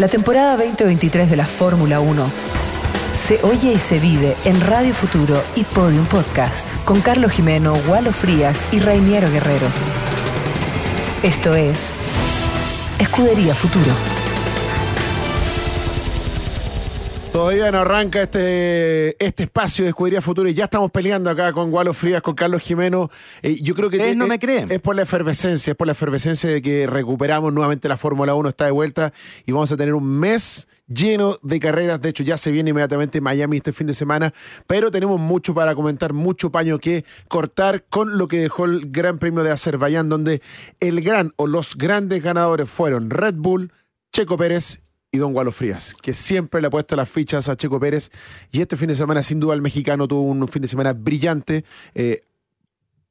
La temporada 2023 de la Fórmula 1 se oye y se vive en Radio Futuro y Podium Podcast con Carlos Jimeno, Walo Frías y Rainiero Guerrero. Esto es Escudería Futuro. Todavía no arranca este, este espacio de Escudería Futuro y ya estamos peleando acá con Gualo Frías, con Carlos Jimeno. Eh, yo creo que Ustedes no es, me creen. es por la efervescencia, es por la efervescencia de que recuperamos nuevamente la Fórmula 1, está de vuelta y vamos a tener un mes lleno de carreras. De hecho, ya se viene inmediatamente Miami este fin de semana, pero tenemos mucho para comentar, mucho paño que cortar con lo que dejó el Gran Premio de Azerbaiyán, donde el gran o los grandes ganadores fueron Red Bull, Checo Pérez y Don Gualo Frías, que siempre le ha puesto las fichas a Checo Pérez. Y este fin de semana, sin duda, el mexicano tuvo un fin de semana brillante. eh,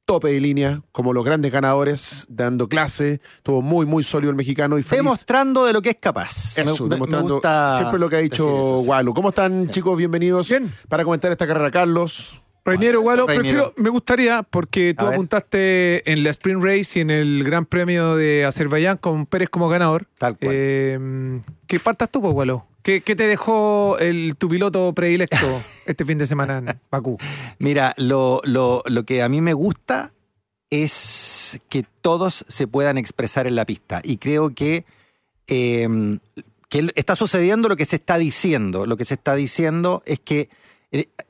tope de línea, como los grandes ganadores, dando clase. Estuvo muy, muy sólido el mexicano y feliz. Demostrando de lo que es capaz. Eso, Me- me demostrando gusta siempre lo que ha dicho eso. Gualo. ¿Cómo están, chicos? Bienvenidos Bien. para comentar esta carrera, Carlos. Reiniero, Gualo, prefiero, me gustaría, porque tú A ver. apuntaste en la Sprint Race y en el Gran Premio de Azerbaiyán con Pérez como ganador. Tal cual. Eh, ¿Qué partas tú, pues, Gualo? ¿Qué, qué te dejó el, tu piloto predilecto este fin de semana en Bakú? Mira, lo, lo- lo que a mí me gusta es que todos se puedan expresar en la pista. Y creo que, eh, que está sucediendo lo que se está diciendo. Lo que se está diciendo es que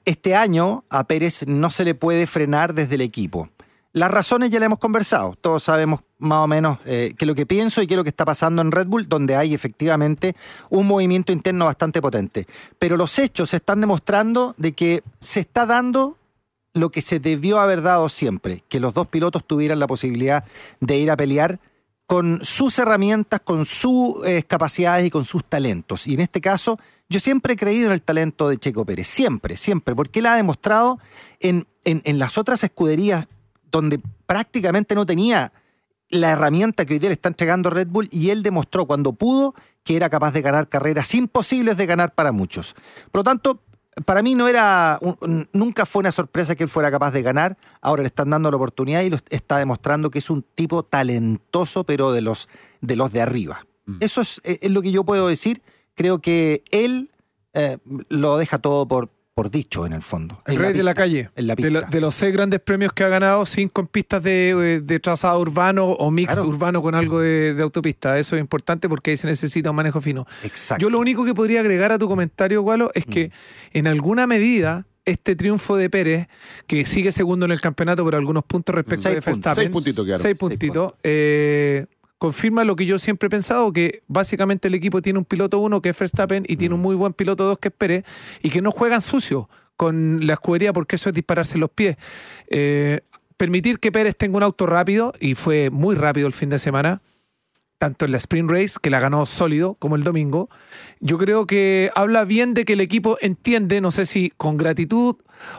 este año a Pérez no se le puede frenar desde el equipo. Las razones ya las hemos conversado. Todos sabemos más o menos eh, qué es lo que pienso y qué es lo que está pasando en Red Bull, donde hay efectivamente un movimiento interno bastante potente. Pero los hechos están demostrando de que se está dando lo que se debió haber dado siempre, que los dos pilotos tuvieran la posibilidad de ir a pelear con sus herramientas, con sus eh, capacidades y con sus talentos. Y en este caso, yo siempre he creído en el talento de Checo Pérez, siempre, siempre, porque él ha demostrado en, en- en las otras escuderías donde prácticamente no tenía la herramienta que hoy día le está entregando Red Bull y él demostró cuando pudo que era capaz de ganar carreras imposibles de ganar para muchos. Por lo tanto, para mí no era, un- un- nunca fue una sorpresa que él fuera capaz de ganar. Ahora le están dando la oportunidad y lo está demostrando que es un tipo talentoso, pero de los de, los de arriba. Eso es, es lo que yo puedo decir. Creo que él eh, lo deja todo por, por dicho en el fondo. El rey de la calle. En la De, lo- pista. de los seis grandes premios que ha ganado, cinco en pistas de, eh, de trazado urbano o mix Claro. urbano con algo de, de autopista. Eso es importante porque ahí se necesita un manejo fino. Exacto. Yo lo único que podría agregar a tu comentario, Gualo, es que en alguna medida este triunfo de Pérez, que sigue segundo en el campeonato por algunos puntos respecto Seis de puntos. Verstappen, Seis puntitos quedaron. seis puntitos, eh, confirma lo que yo siempre he pensado, que básicamente el equipo tiene un piloto uno que es Verstappen y tiene un muy buen piloto dos que es Pérez y que no juegan sucio con la escudería porque eso es dispararse los pies. Eh, permitir que Pérez tenga un auto rápido y fue muy rápido el fin de semana tanto en la Sprint Race, que la ganó sólido, como el domingo, yo creo que habla bien de que el equipo entiende, no sé si con gratitud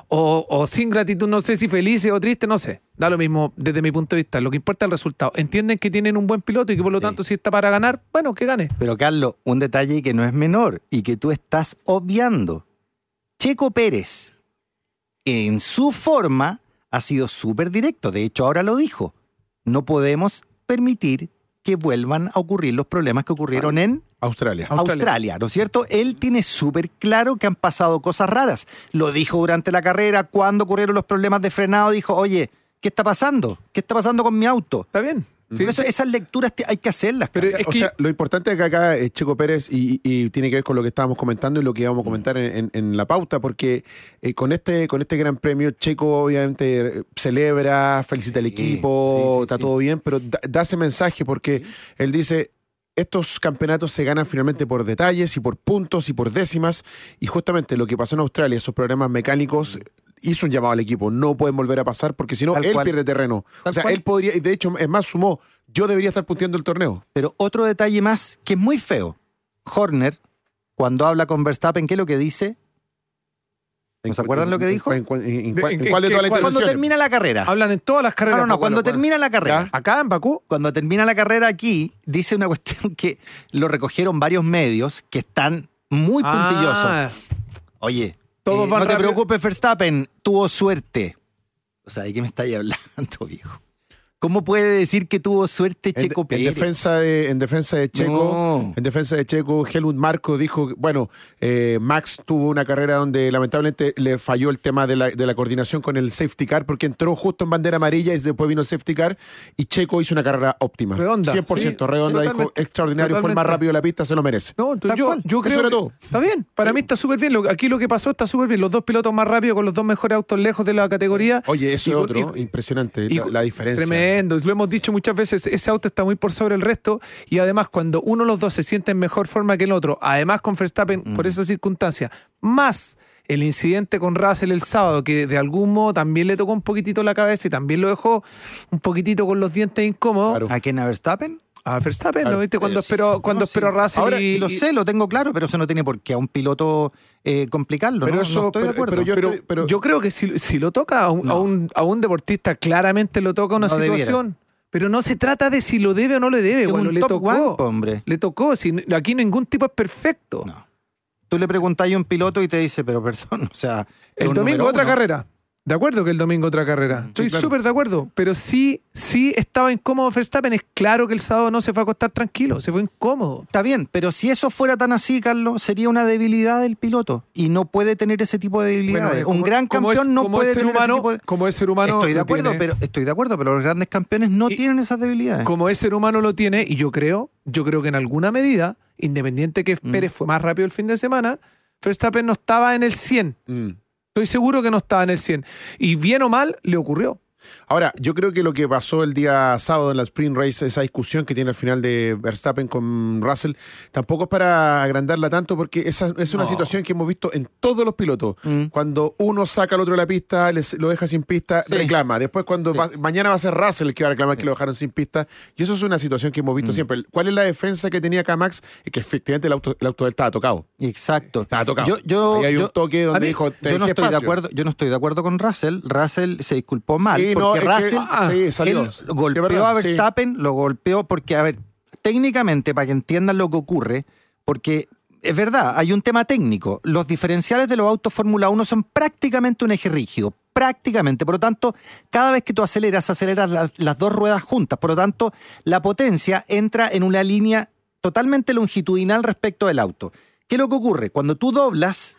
o, o sin gratitud, no sé si feliz o triste, no sé. Da lo mismo desde mi punto de vista. Lo que importa es el resultado. Entienden que tienen un buen piloto y que por lo Sí. tanto, si está para ganar, bueno, que gane. Pero Carlos, un detalle que no es menor y que tú estás obviando. Checo Pérez, en su forma, ha sido súper directo. De hecho, ahora lo dijo. No podemos permitir que vuelvan a ocurrir los problemas que ocurrieron en Australia. Australia. Australia, ¿no es cierto? Él tiene súper claro que han pasado cosas raras. Lo dijo durante la carrera, cuando ocurrieron los problemas de frenado, dijo, oye, ¿qué está pasando? ¿Qué está pasando con mi auto? ¿Está bien? Sí, Eso- esas lecturas te- hay que hacerlas. Pero es o que- sea, lo importante es que acá es Checo Pérez y, y tiene que ver con lo que estábamos comentando y lo que íbamos a comentar en, en- en la pauta, porque eh, con este con este gran premio, Checo obviamente eh, celebra, felicita al equipo, sí, sí, está todo bien, pero da, da ese mensaje porque él dice, estos campeonatos se ganan finalmente por detalles y por puntos y por décimas, y justamente lo que pasó en Australia, esos problemas mecánicos, hizo un llamado al equipo, no pueden volver a pasar porque si no, él cual. pierde terreno. Tal o sea, cual. él podría, y de hecho, es más, sumó, yo debería estar punteando el torneo. Pero otro detalle más que es muy feo. Horner, cuando habla con Verstappen, ¿qué es lo que dice? ¿No se acuerdan lo que dijo? ¿En, cuál- en- en De- cuál- en en qué- cuál de qué- todas las? Cuando termina la carrera. Hablan en todas las carreras. no, no, cuando termina la carrera. Acá en Bakú. Cuando termina la carrera aquí, dice una cuestión que lo recogieron varios medios que están muy puntillosos. Ah, Oye, Todos eh, van no te preocupes, Verstappen, tuvo suerte. O sea, ¿de qué me estáis hablando, viejo? ¿Cómo puede decir que tuvo suerte En, Checo en Pérez? defensa de, en defensa de Checo, No. en defensa de Checo, Helmut Marco dijo, bueno, eh, Max tuvo una carrera donde lamentablemente le falló el tema de la, de la coordinación con el safety car porque entró justo en bandera amarilla y después vino el safety car y Checo hizo una carrera óptima. Redonda, 100%, sí, redonda, dijo, totalmente, extraordinario, fue el más rápido de la pista, se lo merece. No, entonces yo, yo Eso creo era que todo. está bien. Para mí está súper bien. Lo- Aquí lo que pasó está súper bien. Los dos pilotos más rápidos con los dos mejores autos lejos de la categoría. Oye, eso Y es otro, y- impresionante, y- la, la diferencia. Tremendo, lo hemos dicho muchas veces, ese auto está muy por sobre el resto y además cuando uno de los dos se siente en mejor forma que el otro, además con Verstappen Mm. por esa circunstancia, más el incidente con Russell el sábado, que de algún modo también le tocó un poquitito la cabeza y también lo dejó un poquitito con los dientes incómodos Claro. ¿A quién? ¿A Verstappen? A Verstappen, Claro. ¿no viste? Cuando Eh, sí, sí. cuando No, esperó sí. Russell Ahora, y, lo y- sé, lo tengo claro, pero eso no tiene por qué a un piloto eh, complicarlo. Pero ¿no? eso- no estoy de pero- acuerdo. pero yo- pero, estoy- pero- yo creo que si, si lo toca a un, a, un, a un deportista, claramente lo toca una No debiera. situación. Pero no se trata de si lo debe o no le debe. Es Bueno, un le top tocó. one, hombre. Le tocó. Si, aquí ningún tipo es perfecto. No. Tú le preguntas a un piloto y te dice, pero perdón, o sea. El domingo otra uno. carrera. De acuerdo que el domingo otra carrera. Estoy claro. súper de acuerdo. Pero sí, sí estaba incómodo Verstappen. Es claro que el sábado no se fue a acostar tranquilo. Se fue incómodo. Está bien, pero si eso fuera tan así, Carlos, sería una debilidad del piloto. Y no puede tener ese tipo de debilidades. Bueno, un gran campeón es- no puede es ser tener humano, ese tipo de... Como es ser humano. Estoy de lo acuerdo, tiene. pero estoy de acuerdo, pero los grandes campeones no Y- tienen esas debilidades. como ese ser humano lo tiene, y yo creo, yo creo que en alguna medida, independiente que Mm. Pérez fue más rápido el fin de semana, Verstappen no estaba en el 100. Mm. Estoy seguro que no estaba en el 100. Y bien o mal, le ocurrió. Ahora, yo creo que lo que pasó el día sábado en la Sprint Race, esa discusión que tiene al final de Verstappen con Russell, tampoco es para agrandarla tanto porque esa es una No. situación que hemos visto en todos los pilotos. Mm. Cuando uno saca al otro de la pista, les- lo deja sin pista, Sí. reclama. Después, cuando Sí. va- mañana va a ser Russell el que va a reclamar que lo dejaron sin pista. Y eso es una situación que hemos Mm. visto siempre. ¿Cuál es la defensa que tenía acá Max? Es que efectivamente el auto, el auto de él estaba tocado. Exacto. Estaba tocado. Yo, yo, Ahí hay un yo- toque donde mí- dijo, yo no estoy de acuerdo, yo no estoy de acuerdo con Russell. Russell se disculpó mal Sí, no, porque que- Russell ah, sí, salió. él Sí, golpeó a. Verstappen, lo golpeó porque, a ver, técnicamente, para que entiendan lo que ocurre, porque es verdad, hay un tema técnico. Los diferenciales de los autos Fórmula 1 son prácticamente un eje rígido, prácticamente. Por lo tanto, cada vez que tú aceleras, aceleras las, las dos ruedas juntas. Por lo tanto, la potencia entra en una línea totalmente longitudinal respecto del auto. ¿Qué es lo que ocurre? Cuando tú doblas,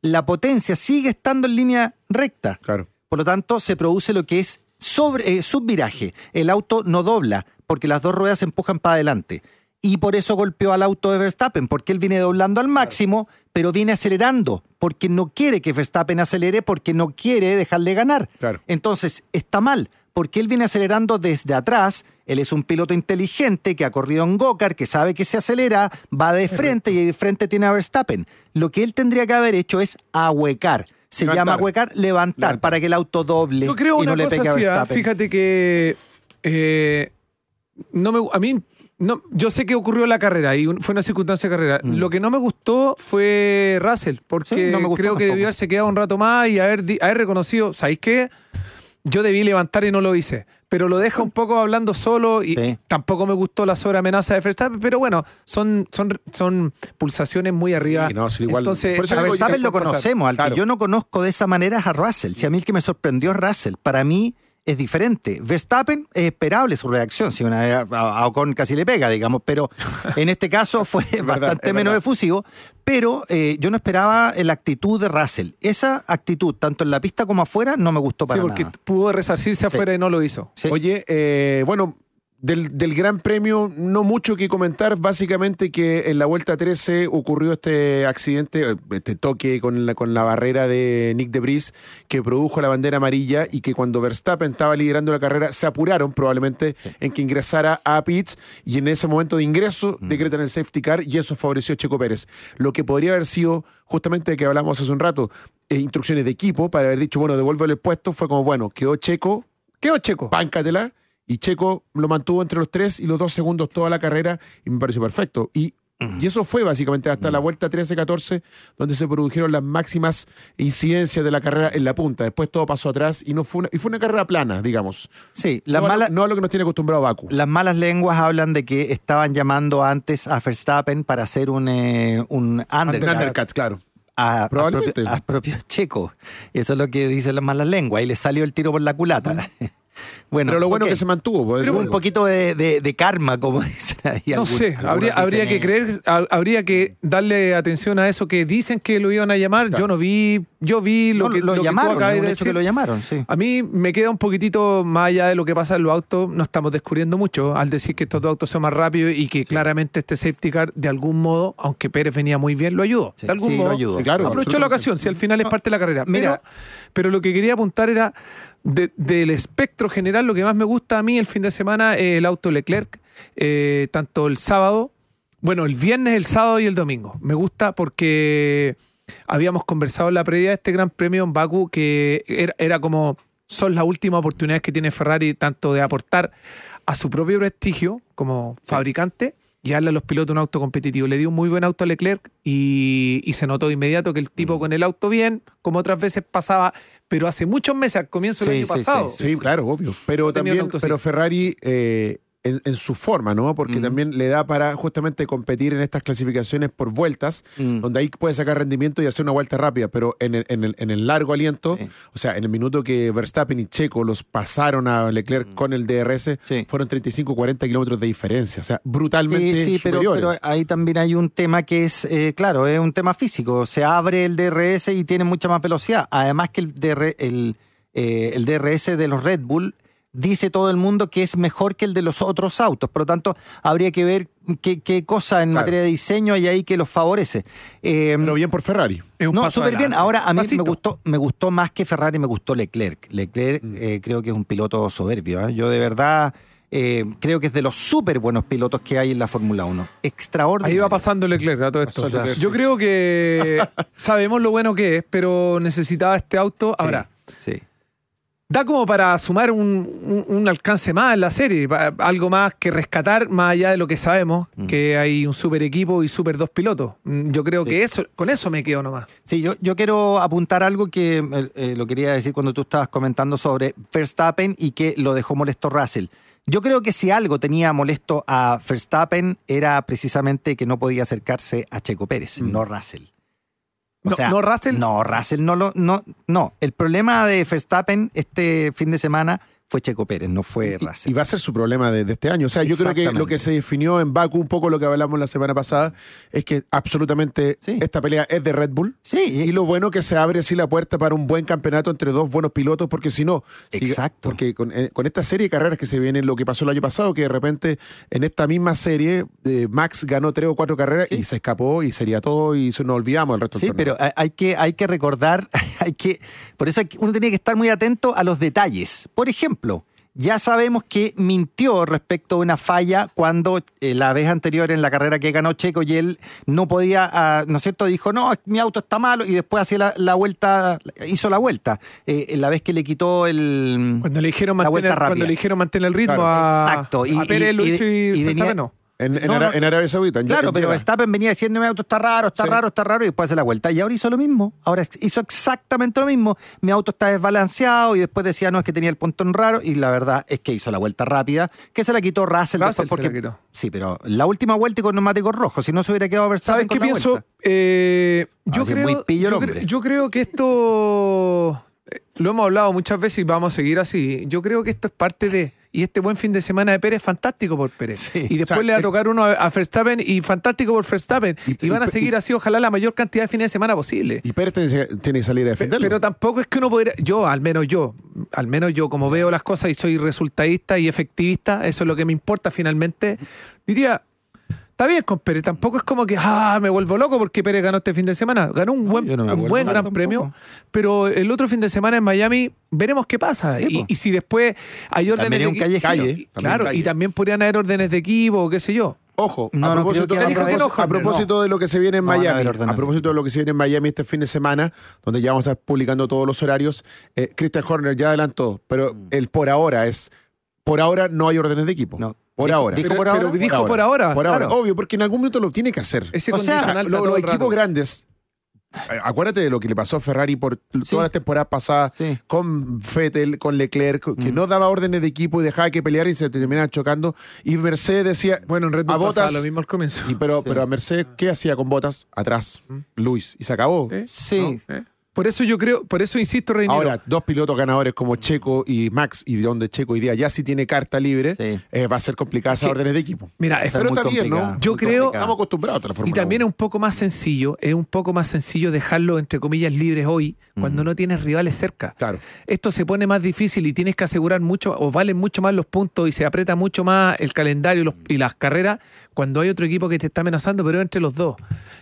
la potencia sigue estando en línea recta. Claro. Por lo tanto, se produce lo que es sobre, eh, subviraje. El auto no dobla porque las dos ruedas se empujan para adelante. Y por eso golpeó al auto de Verstappen, porque él viene doblando al máximo, pero viene acelerando, porque no quiere que Verstappen acelere, porque no quiere dejarle ganar. Claro. Entonces, está mal, porque él viene acelerando desde atrás. Él es un piloto inteligente que ha corrido en Gokar, que sabe que se acelera, va de frente y de frente tiene a Verstappen. Lo que él tendría que haber hecho es ahuecar. Se Levantar. llama ahuecar, levantar, Levantar. para que el auto doble Yo creo y una no le pegue a así, ah, fíjate que eh, no me, a mí no, yo sé que ocurrió en la carrera y un- fue una circunstancia de carrera. Lo que no me gustó fue Russell, porque Mm. Sí, no me gustó creo que debió haberse quedado un rato más y haber, haber reconocido, ¿sabéis qué? Yo debí levantar y no lo hice. Pero lo deja un poco hablando solo y Sí. tampoco me gustó la sobreamenaza de Verstappen. Pero bueno, son, son, son pulsaciones muy arriba. Sí, no, sí, igual- Entonces, por eso A Verstappen lo conocemos, al Claro. que yo no conozco de esa manera es a Russell. Si a mí el que me sorprendió es Russell, para mí es diferente. Verstappen es esperable su reacción, si una vez a, Ocon casi le pega, digamos, pero en este caso fue bastante menos verdad. efusivo, pero eh, yo no esperaba la actitud de Russell. Esa actitud, tanto en la pista como afuera, no me gustó para Sí, porque nada. pudo resarcirse afuera y no lo hizo. Sí. Oye, eh, bueno, del, del Gran Premio no mucho que comentar, básicamente que en la Vuelta 13 ocurrió este accidente, este toque con la, con la barrera de Nick de Vries que produjo la bandera amarilla y que cuando Verstappen estaba liderando la carrera se apuraron probablemente en que ingresara a pits y en ese momento de ingreso decretan el safety car y eso favoreció a Checo Pérez. Lo que podría haber sido justamente de que hablamos hace un rato, eh, instrucciones de equipo para haber dicho, bueno, devuélvele el puesto, fue como, bueno, quedó Checo, ¿Qué Checo? páncatela. Y Checo lo mantuvo entre los tres y los dos segundos toda la carrera y me pareció perfecto. Y, y eso fue básicamente hasta la vuelta 13-14, donde se produjeron las máximas incidencias de la carrera en la punta. Después todo pasó atrás y no fue una, y fue una carrera plana, digamos. Sí, las no, a lo- malas... no a lo que nos tiene acostumbrado Baku. Las malas lenguas hablan de que estaban llamando antes a Verstappen para hacer un, eh, un Un undercut. undercut, claro. a, a Probablemente. propio, a propio checo. Eso es lo que dicen las malas lenguas. Y le salió el tiro por la culata. Bueno, Pero lo bueno ok. que se mantuvo. pues, Pero un es- poquito de, de- de karma, como dicen ahí. No algunos- sé, algunos habría, habría que creer, ha- habría que darle atención a eso que dicen que lo iban a llamar. Yo no vi, yo vi lo no, que, lo, lo que tú llamaron, acabas es un de hecho que decir. lo llamaron, sí. A mí me queda un poquitito más allá de lo que pasa en los autos. No estamos descubriendo mucho al decir que estos dos autos son más rápidos y que claramente este safety car, de algún modo, aunque Pérez venía muy bien, lo ayudó. Sí, de algún sí, lo modo, ayudó. Sí, claro, aprovechó la ocasión, si al final es parte de la carrera. mira. pero, pero lo que quería apuntar era de- del espectro general, lo que más me gusta a mí el fin de semana es el auto Leclerc, eh, tanto el sábado, bueno, el viernes, el sábado y el domingo. Me gusta porque habíamos conversado en la previa de este Gran Premio en Baku que era, como son las últimas oportunidades que tiene Ferrari tanto de aportar a su propio prestigio como fabricante darle a los pilotos un auto competitivo. Le dio un muy buen auto a Leclerc y, y se notó de inmediato que el tipo Mm. con el auto bien, como otras veces pasaba, pero hace muchos meses, al comienzo del Sí, año sí, pasado. sí, Sí, claro, obvio. Pero No también, auto pero Ferrari eh, en, en su forma, ¿no? Porque Mm. también le da para justamente competir en estas clasificaciones por vueltas, Mm. donde ahí puede sacar rendimiento y hacer una vuelta rápida, pero en el, en el- en el largo aliento, Sí. o sea, en el minuto que Verstappen y Checo los pasaron a Leclerc con el DRS, Mm. Sí. fueron 35, 40 kilómetros de diferencia, o sea, brutalmente Sí, sí, pero ahí también hay un tema que es, eh, claro, es un tema físico. Se abre el DRS y tiene mucha más velocidad. Además que el, DR el, eh, el DRS de los Red Bull dice todo el mundo que es mejor que el de los otros autos. Por lo tanto, habría que ver qué, qué cosa en Claro. materia de diseño hay ahí que los favorece. Eh, Pero bien por Ferrari. Es un no, súper bien. Ahora, a mí me gustó, me gustó más que Ferrari, me gustó Leclerc. Leclerc eh, creo que es un piloto soberbio. ¿eh? Yo de verdad eh, creo que es de los súper buenos pilotos que hay en la Fórmula 1. Extraordinario. Ahí va pasando Leclerc a todo esto. Pasó Leclerc, Yo sí. creo que sabemos lo bueno que es, pero necesitaba este auto. Sí, Ahora, Sí. Da como para sumar un, un- un alcance más en la serie, algo más que rescatar, más allá de lo que sabemos, Mm. que hay un super equipo y super dos pilotos. Mm, Yo creo Sí. que eso, con eso me quedo nomás. Sí, yo, yo quiero apuntar algo que eh, eh, lo quería decir cuando tú estabas comentando sobre Verstappen y que lo dejó molesto Russell. Yo creo que si algo tenía molesto a Verstappen era precisamente que no podía acercarse a Checo Pérez, no Russell. O No- sea, no Russell. No, Russell no lo. No, no. El problema de Verstappen este fin de semana fue Checo Pérez, no fue Russell. Y, va a ser su problema de, de este año. O sea, yo creo que lo que se definió en Baku, un poco lo que hablamos la semana pasada, es que absolutamente Sí. esta pelea es de Red Bull. sí, Y lo bueno que se abre así la puerta para un buen campeonato entre dos buenos pilotos, porque si no, si- Exacto. porque con, eh, con esta serie de carreras que se vienen, lo que pasó el año pasado, que de repente en esta misma serie eh, Max ganó tres o cuatro carreras y se escapó y sería todo y se nos olvidamos el resto Sí, del pero hay que, hay que recordar, hay que, por eso hay que- uno tiene que estar muy atento a los detalles. Por ejemplo, ya sabemos que mintió respecto a una falla cuando eh, la vez anterior en la carrera que ganó Checo y él no podía, ah, ¿no es cierto? Dijo, no, mi auto está malo y después hacía la, la vuelta, hizo la vuelta. Eh, la vez que le quitó el... Cuando le dijeron La vuelta mantener, rápida. cuando le dijeron mantener el ritmo Claro, a, exacto. Y- a Pérez y- y- y, venía- no. En, en no, Ara- no. en Arabia Saudita. en- Claro, pero. Verstappen venía diciendo mi auto está raro, está Sí. raro, está raro, y después hace la vuelta. Y ahora hizo lo mismo. Ahora hizo exactamente lo mismo. Mi auto está desbalanceado y después decía, no, es que tenía el pontón raro. Y la verdad es que hizo la vuelta rápida, que se la quitó Russell. Russell después se porque, la quitó. Sí, pero la última vuelta y con neumáticos rojos. Si no se hubiera quedado ¿Sabes Verstappen qué con la pienso? Eh, yo, Ah, creo, yo creo que esto eh, lo hemos hablado muchas veces y vamos a seguir así. Yo creo que esto es parte de. Y este buen fin de semana de Pérez fantástico por Pérez. Sí. y después O sea, le va a tocar uno a, a Verstappen y fantástico por Verstappen. Y, Y- van a y- seguir así, ojalá, la mayor cantidad de fines de semana posible. Y Pérez tiene, tiene que salir a defenderlo. Pero tampoco es que uno podría, yo, al menos yo, al menos yo como veo las cosas y soy resultadista y efectivista, eso es lo que me importa finalmente, diría, está bien con Pérez, tampoco es como que, ah, me vuelvo loco porque Pérez ganó este fin de semana, ganó un buen, no un buen gran tampoco. premio, pero el otro fin de semana en Miami veremos qué pasa. Sí, y, si después hay órdenes También de un. Calle, y- también claro, calle. y también podrían haber órdenes de equipo o qué sé yo. Ojo, No, a propósito, a a de lo que se viene en No van a Miami, a, propósito de lo que se viene en Miami este fin de semana, donde ya vamos a estar publicando todos los horarios, eh, Christian Horner ya adelantó, pero el por ahora es, por ahora no hay órdenes de equipo. No. Por ahora. dijo Pero- por ahora. pero dijo por ahora. Por ahora, Claro. obvio, porque en algún minuto lo tiene que hacer. Ese O sea, los rato. equipos grandes, eh, acuérdate de lo que le pasó a Ferrari por todas las temporadas pasadas Sí. con Vettel, con Leclerc, que no daba órdenes de equipo y dejaba que pelear y se terminaban chocando. Y Mercedes decía, Bueno, en Red Bull a Bottas, lo mismo al comienzo. y pero, pero a Mercedes, ¿qué hacía con botas? Atrás, Luis, y se acabó. ¿Sí? Sí. ¿No? ¿Eh? Por eso yo creo, por eso insisto, Reiniero. Ahora, dos pilotos ganadores como Checo y Max, y donde Checo hoy día ya sí tiene carta libre, Sí. eh, va a ser complicada esa que- órdenes de equipo. Mira, es- Pero muy está bien, ¿no? complicada, Yo creo- complicada. Estamos acostumbrados a la Y Fórmula también 1. es un poco más sencillo, es un poco más sencillo dejarlo entre comillas libres hoy, cuando no tienes rivales cerca. Claro. Esto se pone más difícil y tienes que asegurar mucho, o valen mucho más los puntos y se aprieta mucho más el calendario y, los- y las carreras cuando hay otro equipo que te está amenazando, pero entre los dos.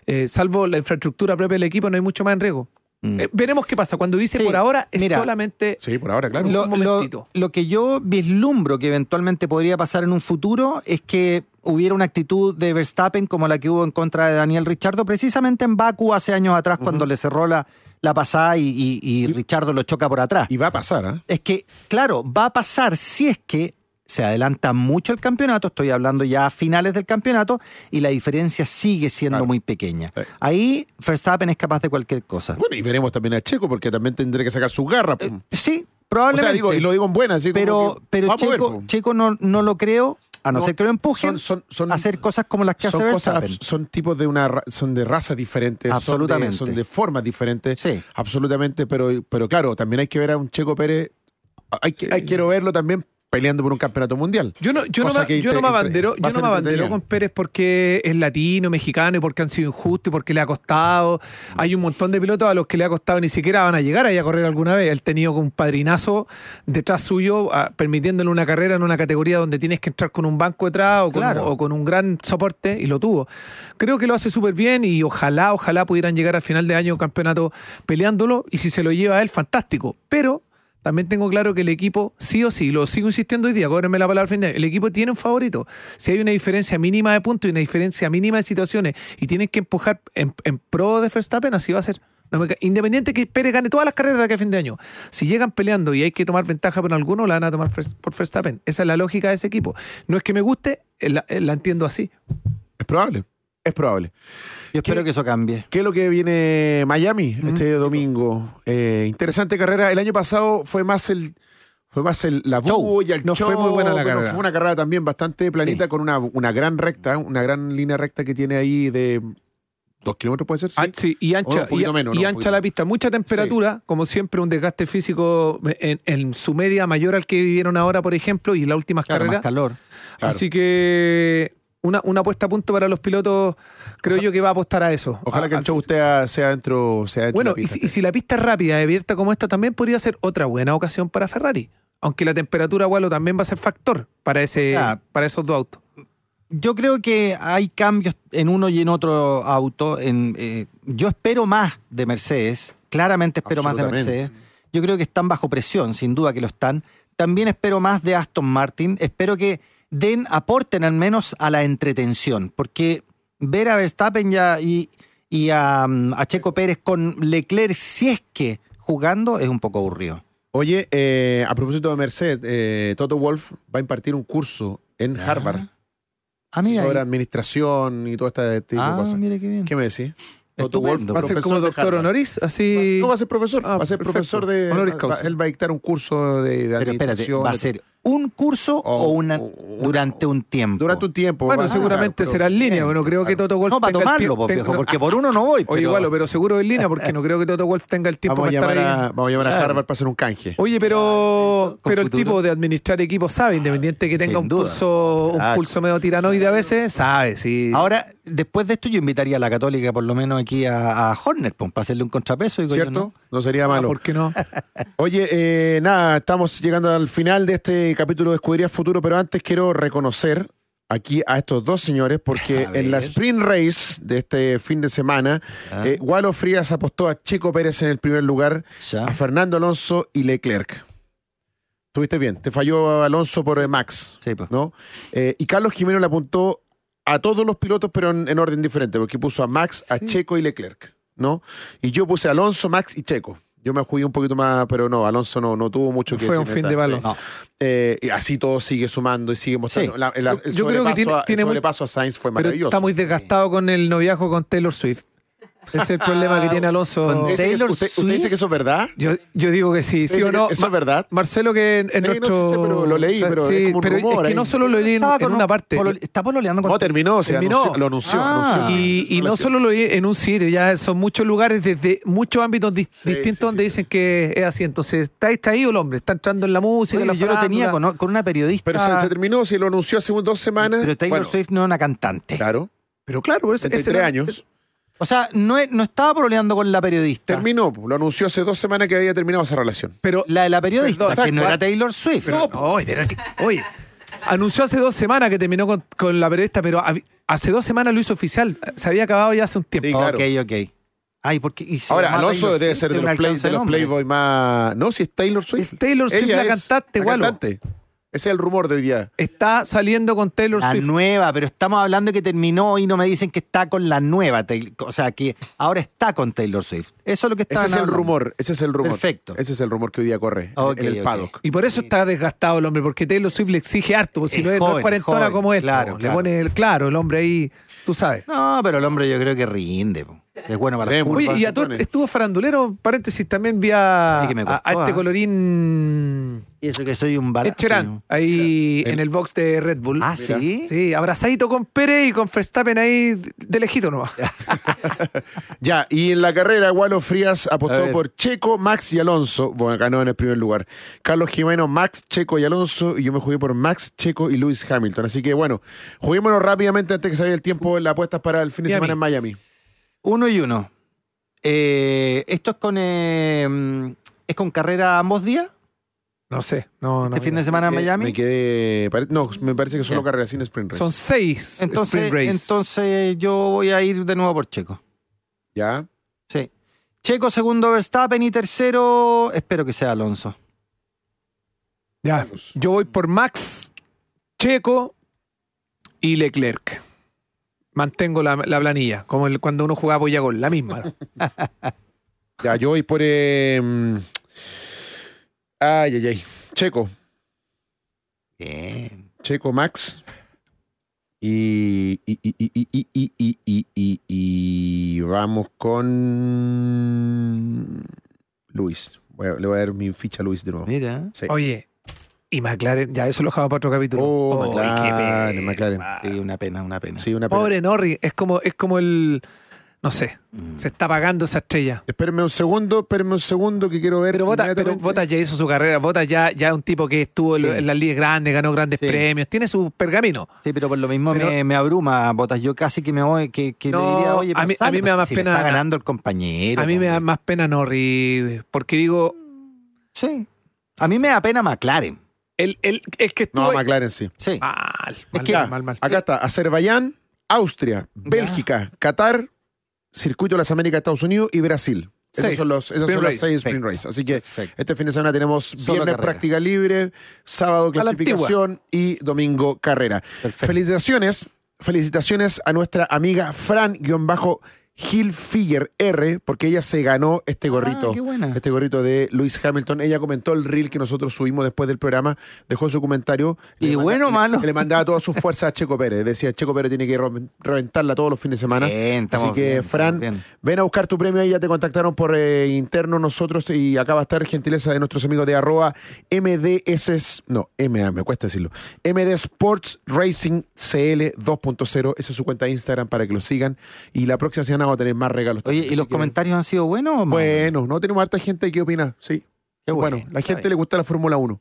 Eh, salvo la infraestructura propia del equipo, no hay mucho más en riesgo. Mm. Eh, veremos qué pasa. Cuando dice Sí, por ahora, es mira, solamente. Sí, por ahora, claro. Lo- Lo, un lo- momentito. lo que yo vislumbro que eventualmente podría pasar en un futuro es que hubiera una actitud de Verstappen como la que hubo en contra de Daniel Richardo, precisamente en Baku hace años atrás, cuando le cerró la, la pasada y, y- y Richardo lo choca por atrás. Y va a pasar, ¿ah? Es que, claro, va a pasar si es que se adelanta mucho el campeonato, estoy hablando ya a finales del campeonato, y la diferencia sigue siendo Claro. muy pequeña. Sí. Ahí Verstappen es capaz de cualquier cosa. Bueno, y veremos también a Checo, porque también tendré que sacar sus garras. pum. Sí, o probablemente. sea, digo, y lo digo en buena, así pero que pero ver, Checo, no, no lo creo, a no, No, ser que lo empujen son- son- son- a hacer cosas como las que hace son cosas, Verstappen. son tipos de una son de razas diferentes, son de- Absolutamente. son de, formas diferentes, Sí. absolutamente, pero, pero claro, también hay que ver a un Checo Pérez, hay- quiero verlo también peleando por un campeonato mundial. Yo no, yo no, me- que yo no inte- me abandero, yo no me abandero con Pérez porque es latino, mexicano y porque han sido injustos y porque le ha costado. Hay un montón de pilotos a los que le ha costado ni siquiera van a llegar ahí a correr alguna vez. Él tenido un padrinazo detrás suyo, ah, permitiéndole una carrera en una categoría donde tienes que entrar con un banco detrás o con, Claro. o con un gran soporte y lo tuvo. Creo que lo hace súper bien y ojalá, ojalá pudieran llegar al final de año campeonato peleándolo y si se lo lleva a él, fantástico. Pero también tengo claro que el equipo, sí o sí, lo sigo insistiendo hoy día, cóbrenme la palabra al fin de año, el equipo tiene un favorito. Si hay una diferencia mínima de puntos y una diferencia mínima de situaciones y tienen que empujar en, pro de Verstappen, así va a ser. Independiente que Pérez gane todas las carreras de aquí a fin de año. Si llegan peleando y hay que tomar ventaja por alguno, la van a tomar por Verstappen. Esa es la lógica de ese equipo. No es que me guste, eh, la, eh, la entiendo así. Es probable, es probable. Yo espero ¿Qué- que eso cambie. ¿Qué es lo que viene Miami este domingo? Eh, interesante carrera. El año pasado fue más el fue más el, la Show. bulla, el No fue muy buena la carrera. Fue una carrera también bastante planita Sí. con una, una gran recta, una gran línea recta que tiene ahí de dos kilómetros, puede ser. Sí. Ah, sí, y ancha, y, menos, y no, ancha la pista. Mucha temperatura, como siempre, un desgaste físico en, en su media mayor al que vivieron ahora, por ejemplo, y las últimas Claro, más carreras. calor. Claro. Así que una, una puesta a punto para los pilotos, creo yo que va a apostar a eso. Ojalá A- que el show sea, sea dentro, sea dentro Bueno, de y la si, pista. y si la pista es rápida y abierta como esta, también podría ser otra buena ocasión para Ferrari. Aunque la temperatura, Walo, también va a ser factor para, ese, O sea, para esos dos autos. Yo creo que hay cambios en uno y en otro auto. En, eh, yo espero más de Mercedes, claramente espero más de. Mercedes. Yo creo que están bajo presión, sin duda que lo están. También espero más de Aston Martin. Espero que den, aporten al menos a la entretención, porque ver a Verstappen ya y, y a, mm, a Checo Pérez con Leclerc, si es que jugando, es un poco aburrido. Oye, eh, a propósito de Mercedes, eh, Toto Wolf va a impartir un curso en Harvard Ah, mira. sobre ahí. administración y todo este tipo de Ah, cosas. mire qué bien. ¿Qué me decís? Estupendo. Va a ser como doctor honoris, así. No va a ser profesor, Ah, va a ser perfecto. profesor de. Honoris va- causa. él va a dictar un curso de, de Pero espérate, administración. ¿va a de- ser un curso o, O- una, durante un tiempo? Durante un tiempo. Bueno, seguramente claro, será en línea. pero- Bueno, creo que. Toto Wolf No, para tenga el tomarlo, pues, viejo, no, porque por uno no voy. O pero- igual, pero seguro en línea, porque no creo que Toto Wolf tenga el tiempo Vamos a, para llamar estar ahí. a, vamos a llamar a Claro. Harvard para hacer un canje. Oye, pero, pero el futuro. tipo de administrar equipos sabe, independiente que tenga Sin un duda. pulso, un Ah, pulso medio tiranoide a veces, sabe, sí. Ahora, después de esto, yo invitaría a la Católica, por lo menos aquí a, a Horner, pues, para hacerle un contrapeso. digo yo, ¿Cierto? ¿no? No sería Ah, malo. ¿Por qué no? Oye, eh, nada, estamos llegando al final de este capítulo de Escudería Futuro, pero antes quiero reconocer aquí a estos dos señores, porque en la sprint race de este fin de semana, Ah. eh, Walo Frías apostó a Checo Pérez en el primer lugar, Ya. a Fernando Alonso y Leclerc. Tuviste bien, te falló Alonso por eh, Max, Sí, pues. ¿no? Eh, y Carlos Jiménez le apuntó a todos los pilotos, pero en, en orden diferente, porque puso a Max, a Checo y Leclerc, ¿no? Y yo puse a Alonso, Max y Checo. Yo me jugué un poquito más, pero no, Alonso no, no tuvo mucho que Fue un fin de sí. Eh, y así todo sigue sumando y sigue mostrando. Sí. La- el, el Yo creo que sobrepaso tiene- a- el tiene muy- sobrepaso a Sainz fue Pero maravilloso. está muy desgastado con el noviazgo con Taylor Swift. Ese es el problema que tiene Alonso. Con ¿Usted, dice que- Taylor usted- usted dice que eso es verdad? Yo, yo digo que sí, sí o no. eso es verdad. Marcelo, que en, en Sí, no, nuestro. sí sé, pero lo leí, pero es como un pero rumor es que ahí. no solo lo leí en, Estaba en con una un- parte. polo- está pololeando con No, terminó, se Terminó. anunció- lo anunció. Ah. anunció. Y, y no solo lo leí en un sitio, ya son muchos lugares desde muchos ámbitos dis- Sí, distintos sí, donde sí. dicen que es así. Entonces, está distraído el hombre, está entrando en la música, en Oye, la yo lo tenía con, con una periodista. Pero se, se terminó, se lo anunció hace dos semanas. Pero Taylor Bueno, Swift no es una cantante. Claro, Pero claro, por eso- ese 33 era- años. O sea, no, no estaba pololeando con la periodista. Terminó, lo anunció hace dos semanas que había terminado esa relación. Pero La de la periodista, Perdón, que no era Taylor Swift. Pero, oye, pero que- oye, anunció hace dos semanas que terminó con, con la periodista, pero hab- hace dos semanas lo hizo oficial. Se había acabado ya hace un tiempo. Sí, claro. Ok, ok. Ay, porque. y Ahora, Alonso Taylor debe Swift, ser de tiene los, play- alcance de los nombre. Playboy más. No, si es Taylor Swift. Es Taylor Swift Ella la es cantante, la Gualo. cantante. Ese es el rumor de hoy día. Está saliendo con Taylor La Swift. nueva, pero estamos hablando que terminó y no me dicen que está con la nueva. Taylor- O sea, que ahora está con Taylor Swift. Eso es lo que está Ese es el rumor. Ese es el rumor. Perfecto. Ese es el rumor que hoy día corre en- Ok, en el paddock. Y por eso está desgastado el hombre, porque Taylor Swift le exige harto. pues, Si Es no es, no es joven, cuarentona joven, como él, claro, po. claro. le pone el claro, el hombre ahí, tú sabes. No, pero el hombre yo creo que rinde. po. Es bueno para las. Oye, y a todo, estuvo farandulero, paréntesis, también vi a, costó, este ¿ah? colorín Y eso que soy un balazo. Ed Sheeran, ahí El- en el box de Red Bull. Ah, Mira. sí. Sí, abrazadito con Pérez y con Verstappen ahí de lejito nomás. Ya, y en la carrera, Gualo Frías apostó por Checo, Max y Alonso. Bueno, ganó en el primer lugar. Carlos Jimeno, Max, Checo y Alonso. Y yo me jugué por Max, Checo y Lewis Hamilton. Así que bueno, juguémonos rápidamente antes que se vaya el tiempo en las apuestas para el fin de Miami. semana en Miami. Uno y uno. Eh, ¿Esto es con eh, es con carrera ambos días? No sé, no, no. ¿Este fin de semana en Me- Miami? Me quedé. pare- No, me parece que solo Ya. carrera sin sprint race. Son seis Entonces, sprint race. entonces yo voy a ir de nuevo por Checo. ¿Ya? Sí. Checo segundo Verstappen y tercero, espero que sea Alonso. ya, Vamos. yo voy por Max, Checo y Leclerc mantengo la, la planilla, como el, cuando uno jugaba polla gol, la misma. ya, yo voy por. Eh, ay, ay, ay. Checo. Bien. Checo Max. Y, y, y, y, vamos con Luis. Le voy a dar mi ficha a Luis de nuevo. Mira. Oye, y McLaren, ya eso lo dejamos para otro capítulo. Oh, McLaren, qué pena. McLaren. Sí, una pena, una pena. Sí, una pena. Pobre Norris, es como, es como el. No sé, Mm. se está apagando esa estrella. Espérenme un segundo, espérenme un segundo que quiero ver. Pero Bota, pero inmediatamente. Bota ya hizo su carrera. Bota ya, ya es un tipo que estuvo en- Sí. en las ligas grandes, ganó grandes Sí. premios, tiene su pergamino. Sí, pero por lo mismo Pero- me, me abruma, Botas. Yo casi que me voy, que, que No, le diría, oye, a mí- pero a mí me da sale, más si pena- Está ganando el compañero. A mí me da más pena Norris, porque digo, Sí. A mí me da pena McLaren. El, el, el que estuvo. No, McLaren sí. Sí. Mal, mal, que- mal, mal, mal. Acá está Azerbaiyán, Austria, Bélgica, Qatar, Circuito de las Américas, Estados Unidos y Brasil. Esos Seis. son los, esos Sprint son los race. seis sprint race. Así que Perfecto. este fin de semana tenemos viernes carrera. práctica libre, sábado la clasificación y domingo carrera. Perfecto. Felicitaciones, felicitaciones a nuestra amiga Fran-Hilfiger R, porque ella se ganó este gorrito. Ah, qué buena. Este gorrito de Luis Hamilton. Ella comentó el reel que nosotros subimos después del programa, dejó su comentario. ¿Y Le bueno manda- malo? Le, le mandaba todas sus fuerzas a Checo Pérez. Decía, Checo Pérez tiene que re- reventarla todos los fines de semana. Bien, Así que, bien, Fran, bien. ven a buscar tu premio ahí. Ya te contactaron por eh, interno nosotros y acá va a estar gentileza de nuestros amigos de arroba MDS, no, MA, me cuesta decirlo. MD Sports Racing CL 2.0. Esa es su cuenta de Instagram para que lo sigan. Y la próxima semana vamos a tener más regalos. Oye, también, ¿y los que- comentarios han sido buenos o malos? Bueno, no tenemos harta gente que opina, sí. Qué bueno, bueno, la gente bien. le gusta la Fórmula 1.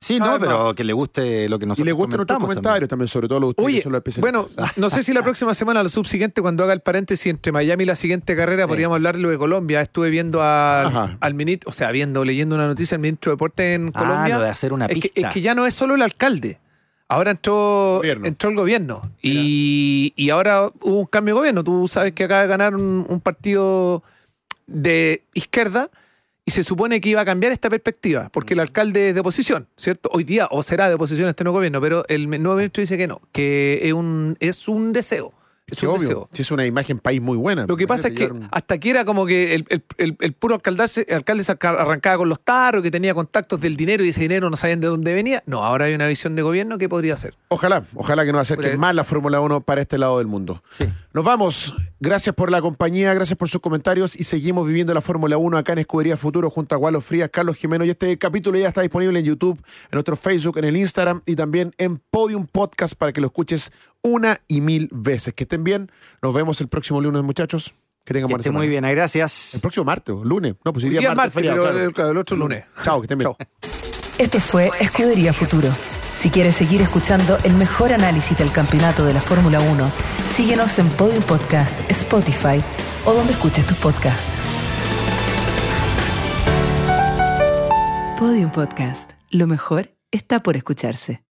Sí, no, Además- pero que le guste lo que Y nosotros le gustan nuestros comentarios también, sobre todo los de ustedes Oye, que son los especialistas. bueno, no sé si la próxima semana, la subsiguiente, cuando haga el paréntesis entre Miami y la siguiente carrera, podríamos hablar lo de Colombia. Estuve viendo al, ministro, o sea, viendo, leyendo una noticia del ministro de Deporte en Ah, Colombia. lo de hacer una es que, pista. es que ya no es solo el alcalde. Ahora entró, Gobierno. entró el gobierno. Y, y ahora hubo un cambio de gobierno. Tú sabes que acaba de ganar un, un partido de izquierda y se supone que iba a cambiar esta perspectiva, porque el alcalde es de oposición, ¿cierto? Hoy día, o será de oposición este nuevo gobierno, pero el nuevo ministro dice que no, que es un, es un deseo. Es obvio. Sí, es una imagen país muy buena. Lo que pasa es que un- hasta aquí era como que el, el- el- el puro alcalde, alcalde arrancaba con los tarros, que tenía contactos del dinero y ese dinero no sabían de dónde venía. No, ahora hay una visión de gobierno que podría ser. Ojalá, ojalá que nos acerquen Puta- más la Fórmula 1 para este lado del mundo. Sí. Nos vamos. Gracias por la compañía, gracias por sus comentarios y seguimos viviendo la Fórmula 1 acá en Escudería Futuro junto a Gualo Frías, Carlos Jimeno. Y este capítulo ya está disponible en YouTube, en nuestro Facebook, en el Instagram y también en Podium Podcast para que lo escuches una y mil veces. Que estén bien. Nos vemos el próximo lunes, muchachos. Que tengan Que buena semana. muy bien, ahí, gracias. El próximo martes, o lunes. No, pues hoy día, día es es martes, martes, feriado, pero claro. el- claro, el otro lunes. Chao, que estén bien. Chao. Esto fue Escudería Futuro. Si quieres seguir escuchando el mejor análisis del campeonato de la Fórmula 1, síguenos en Podium Podcast, Spotify o donde escuches tus podcasts. Podium Podcast. Lo mejor está por escucharse.